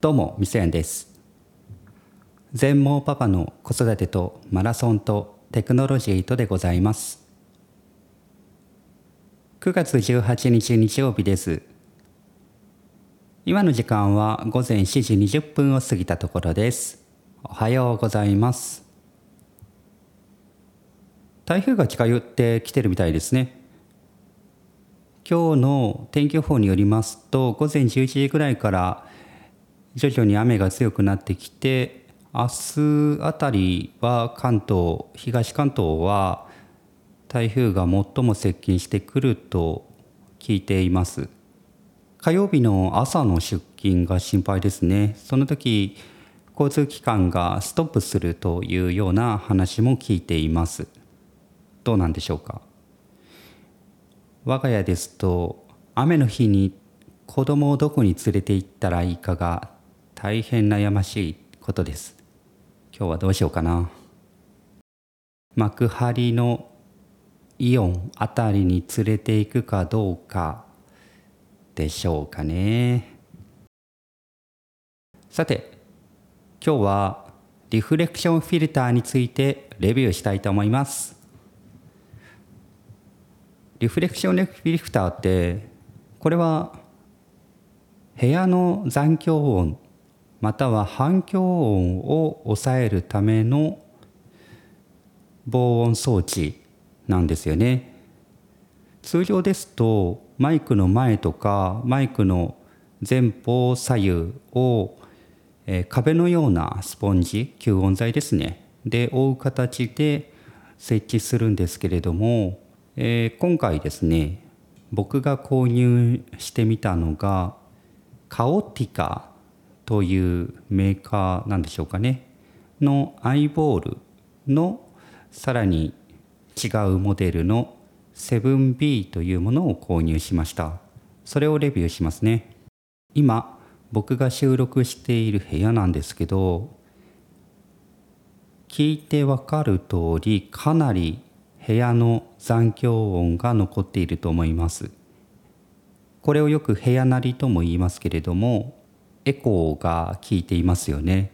どうも、みせやんです。全盲パパの子育てとマラソンとテクノロジーとでございます。9月18日日曜日です。今の時間は午前7時20分を過ぎたところです。おはようございます。台風が近寄ってきてるみたいですね。今日の天気予報によりますと午前11時ぐらいから徐々に雨が強くなってきて明日あたりは関東東関東は台風が最も接近してくると聞いています。火曜日の朝の出勤が心配ですね。その時交通機関がストップするというような話も聞いています。どうなんでしょうか。我が家ですと雨の日に子供をどこに連れて行ったらいいかが大変悩ましいことです。今日はどうしようかな。幕張のイオンあたりに連れて行くかどうかでしょうかね。さて今日はリフレクションフィルターについてレビューしたいと思います。リフレクションフィルターってこれは部屋の残響音または反響音を抑えるための防音装置なんですよね。通常ですとマイクの前とかマイクの前方左右を、えー壁のようなスポンジ吸音材ですね。で覆う形で設置するんですけれども、えー今回ですね僕が購入してみたのがカオティカというメーカーなんでしょうかね。のアイボールのさらに違うモデルの 7B というものを購入しました。それをレビューしますね。今僕が収録している部屋なんですけど聞いてわかる通りかなり部屋の残響音が残っていると思います。これをよく部屋なりとも言いますけれどもエコーが効いていますよね。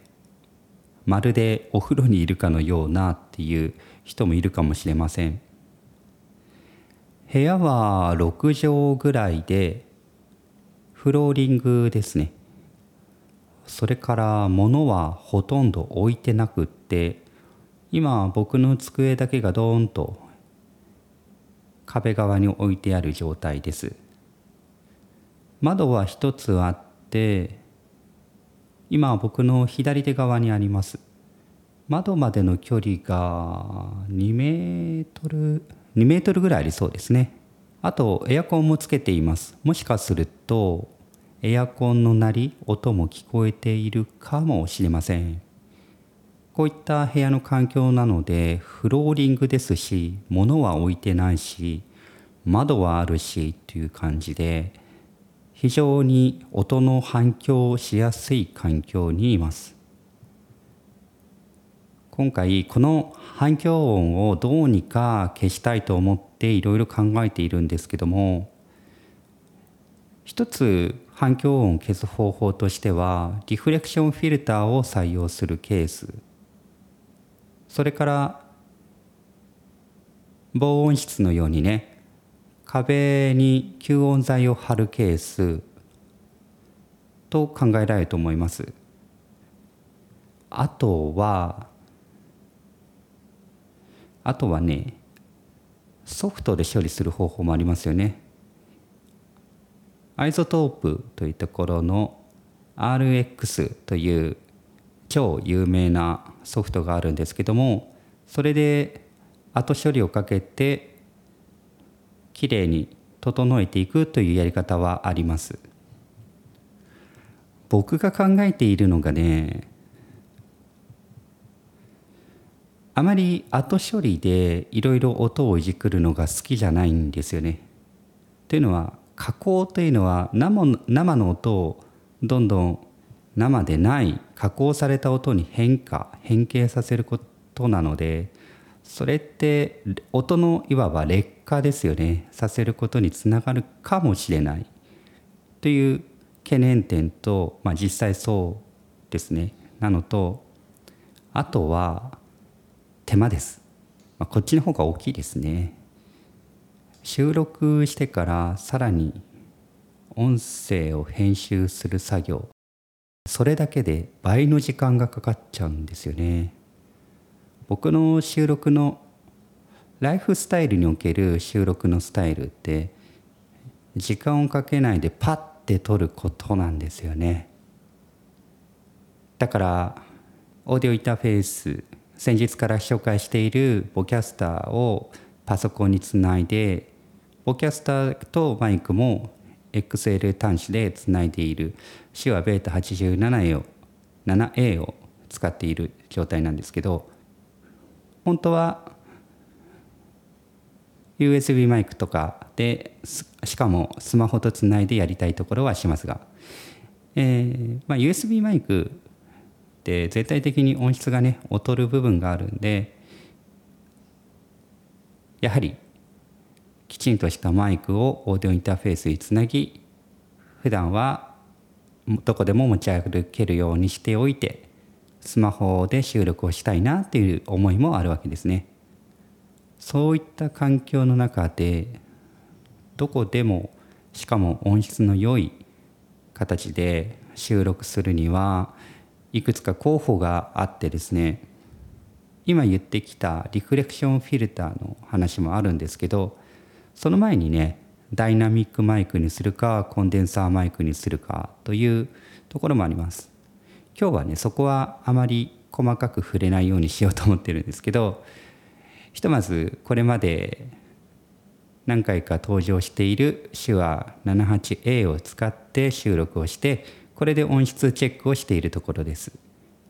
まるでお風呂にいるかのようなっていう人もいるかもしれません。部屋は6畳ぐらいでフローリングですね。それから物はほとんど置いてなくって今僕の机だけがドーンと壁側に置いてある状態です。窓は一つあって今僕の左手側にあります。窓までの距離が2メートル2メートルぐらいありそうですね。あとエアコンもつけています。もしかするとエアコンの鳴り音も聞こえているかもしれません。こういった部屋の環境なのでフローリングですし物は置いてないし窓はあるしという感じで非常に音の反響をしやすい環境にいます。今回この反響音をどうにか消したいと思っていろいろ考えているんですけども一つ反響音を消す方法としてはリフレクションフィルターを採用するケース。それから防音室のようにね壁に吸音材を貼るケースと考えられると思います。あとはあとはねソフトで処理する方法もありますよね。 iZotope というところの RX という超有名なソフトがあるんですけどもそれで後処理をかけてきれいに整えていくというやり方はあります僕が考えているのがねあまり後処理でいろいろ音をいじくるのが好きじゃないんですよね。というのは加工というのは生生の音をどんどん生でない加工された音に変化変形させることなのでそれって音のいわば劣化ですよね。させることにつながるかもしれない。という懸念点と、まあ、実際そうですね。なのとあとは手間です、まあ、こっちの方が大きいですね。収録してからさらに音声を編集する作業。それだけで倍の時間がかかっちゃうんですよね。僕の収録のライフスタイルにおける収録のスタイルって時間をかけないでパッて撮ることなんですよね。だからオーディオインターフェース先日から紹介しているボキャスターをパソコンにつないでボキャスターとマイクも XL 端子でつないでいる手話ベータ 87A を 7A を使っている状態なんですけど本当は USB マイクとかでしかもスマホとつないでやりたいところはしますが、えーまあ、USB マイクって全体的に音質がね劣る部分があるんでやはりきちんとしたマイクをオーディオインターフェースにつなぎ普段はどこでも持ち歩けるようにしておいてスマホで収録をしたいなっていう思いもあるわけですね。そういった環境の中でどこでもしかも音質の良い形で収録するにはいくつか候補があってですね今言ってきたリフレクションフィルターの話もあるんですけどその前にねダイナミックマイクにするかコンデンサーマイクにするかというところもあります。今日はねそこはあまり細かく触れないようにしようと思ってるんですけどひとまずこれまで何回か登場している手話 78A を使って収録をしてこれで音質チェックをしているところです。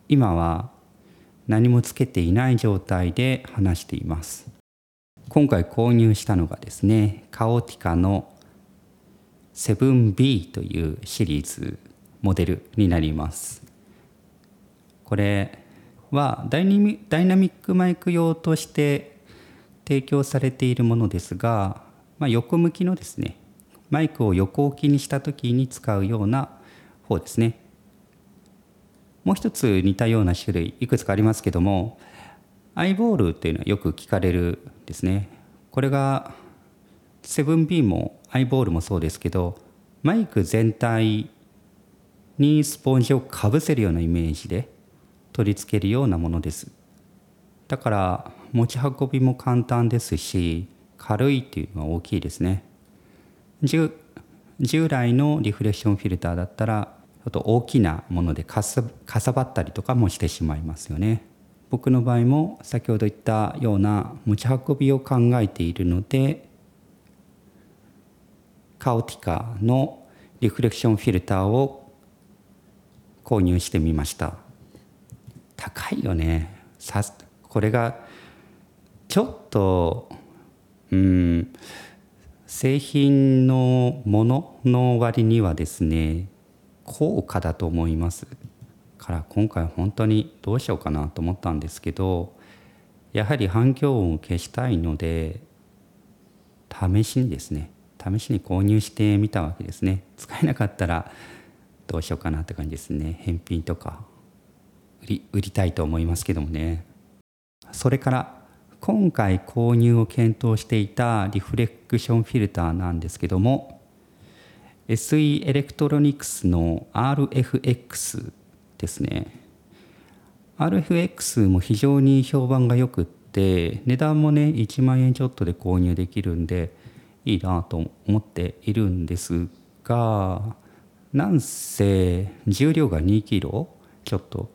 今は何もつけていない状態で話しています。今回購入したのがですねカオティカの 7B というシリーズモデルになります。これはダイナミックマイク用として提供されているものですが、まあ、横向きのですねマイクを横置きにした時に使うような方ですね。もう一つ似たような種類いくつかありますけどもアイボールっていうのはよく聞かれるですね。これが 7B もアイボールもそうですけどマイク全体にスポンジをかぶせるようなイメージで取り付けるようなものです。だから持ち運びも簡単ですし軽いっていうのは大きいですね。従来のリフレクションフィルターだったらちょっと大きなものでかさばったりとかもしてしまいますよね。僕の場合も先ほど言ったような持ち運びを考えているのでカオティカのリフレクションフィルターを購入してみました。高いよね。さこれがちょっとうん製品のものの割にはですね高価だと思います。から今回本当にどうしようかなと思ったんですけどやはり反響音を消したいので試しにですね試しに購入してみたわけですね。使えなかったらどうしようかなって感じですね。返品とか売り売りたいと思いますけどもね。それから今回購入を検討していたリフレクションフィルターなんですけども SE エレクトロニクスの RFX ですね。RFX も非常に評判がよくって値段もね1万円ちょっとで購入できるんでいいなと思っているんですがなんせ重量が2キロちょっと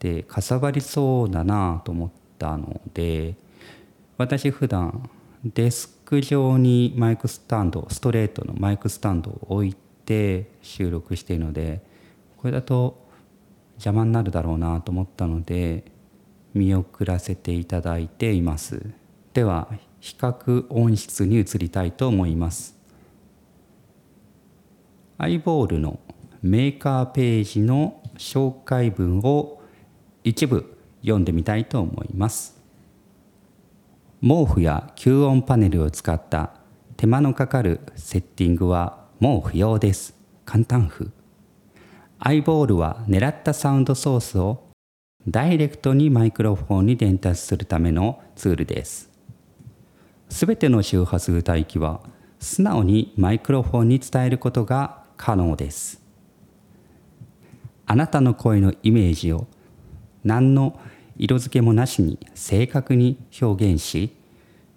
でかさばりそうだなと思ったので私普段デスク上にマイクスタンドストレートのマイクスタンドを置いて収録しているのでこれだと邪魔になるだろうなと思ったので見送らせていただいています。では比較音質に移りたいと思います。アイボールのメーカーページの紹介文を一部読んでみたいと思います。毛布や吸音パネルを使った手間のかかるセッティングはもう不要です簡単譜アイボールは狙ったサウンドソースをダイレクトにマイクロフォンに伝達するためのツールです。すべての周波数帯域は素直にマイクロフォンに伝えることが可能です。あなたの声のイメージを何の色付けもなしに正確に表現し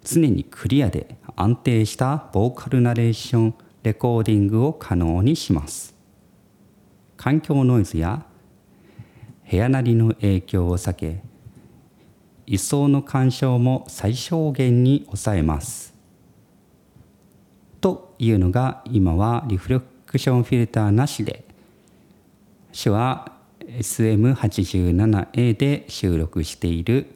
常にクリアで安定したボーカルナレーションレコーディングを可能にします。環境ノイズや部屋なりの影響を避け位相の干渉も最小限に抑えます。というのが今はリフレクションフィルターなしで手話 SM87A で収録している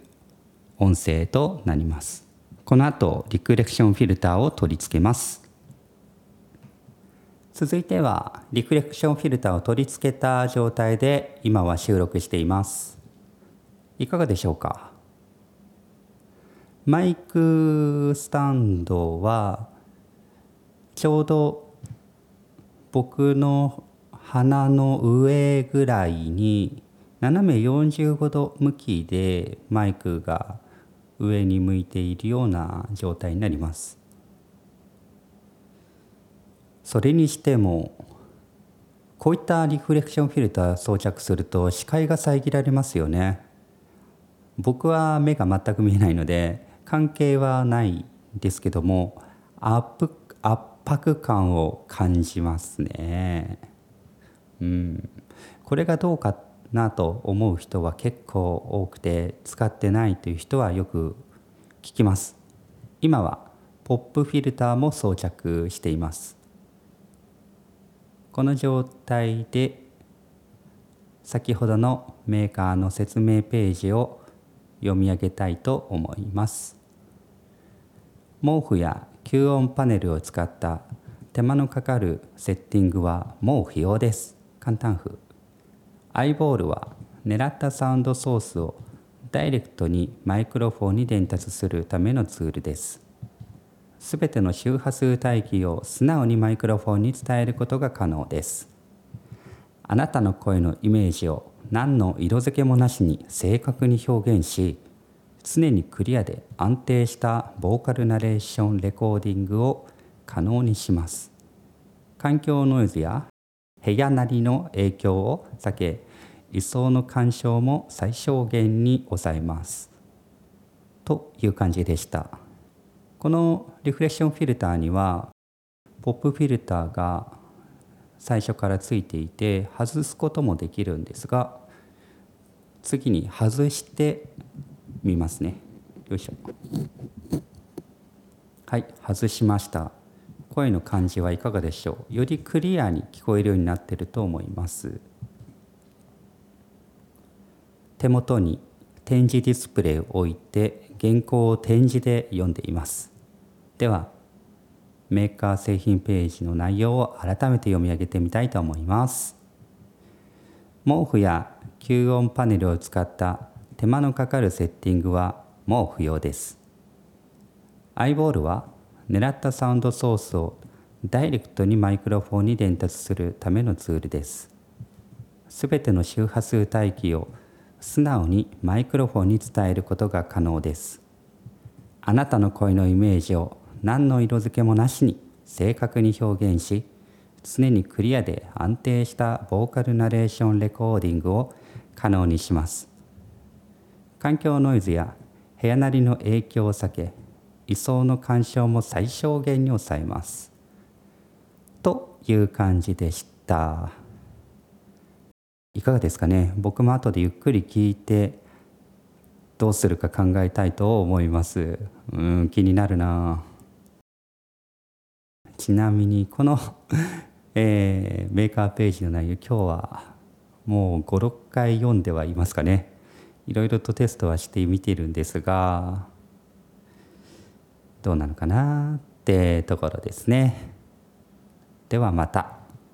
音声となります。この後リクレクションフィルターを取り付けます。続いてはリフレクションフィルターを取り付けた状態で今は収録しています。いかがでしょうか？マイクスタンドはちょうど僕の鼻の上ぐらいに斜め45度向きでマイクが上に向いているような状態になります。それにしてもこういったリフレクションフィルター装着すると視界が遮られますよね。僕は目が全く見えないので関係はないですけども圧迫感を感じますね。うん。これがどうかなと思う人は結構多くて使ってないという人はよく聞きます。今はポップフィルターも装着しています。この状態で先ほどのメーカーの説明ページを読み上げたいと思います。毛布や吸音パネルを使った手間のかかるセッティングはもう不要です。簡単譜アイボールは狙ったサウンドソースをダイレクトにマイクロフォンに伝達するためのツールですすべての周波数帯域を素直にマイクロフォンに伝えることが可能です。あなたの声のイメージを何の色付けもなしに正確に表現し、常にクリアで安定したボーカルナレーションレコーディングを可能にします。環境ノイズや部屋なりの影響を避け、位相の干渉も最小限に抑えます。という感じでした。このリフレッションフィルターにはポップフィルターが最初からついていて外すこともできるんですが次に外してみますねよいしょはい外しました声の感じはいかがでしょう？よりクリアに聞こえるようになっていると思います。手元に展示ディスプレイを置いて原稿を展示で読んでいます。ではメーカー製品ページの内容を改めて読み上げてみたいと思います。毛布や吸音パネルを使った手間のかかるセッティングはもう不要です。アイボールは狙ったサウンドソースをダイレクトにマイクロフォンに伝達するためのツールです。すべての周波数帯域を素直にマイクロフォンに伝えることが可能です。あなたの声のイメージを何の色付けもなしに正確に表現し常にクリアで安定したボーカルナレーションレコーディングを可能にします。環境ノイズや部屋なりの影響を避け位相の干渉も最小限に抑えます。という感じでした。いかがですかね？僕も後でゆっくり聞いてどうするか考えたいと思います。うん気になるな。ちなみにこのえー、メーカーページの内容今日はもう56回読んではいますかね。いろいろとテストはしてみてるんですがどうなのかなってところですねではまた。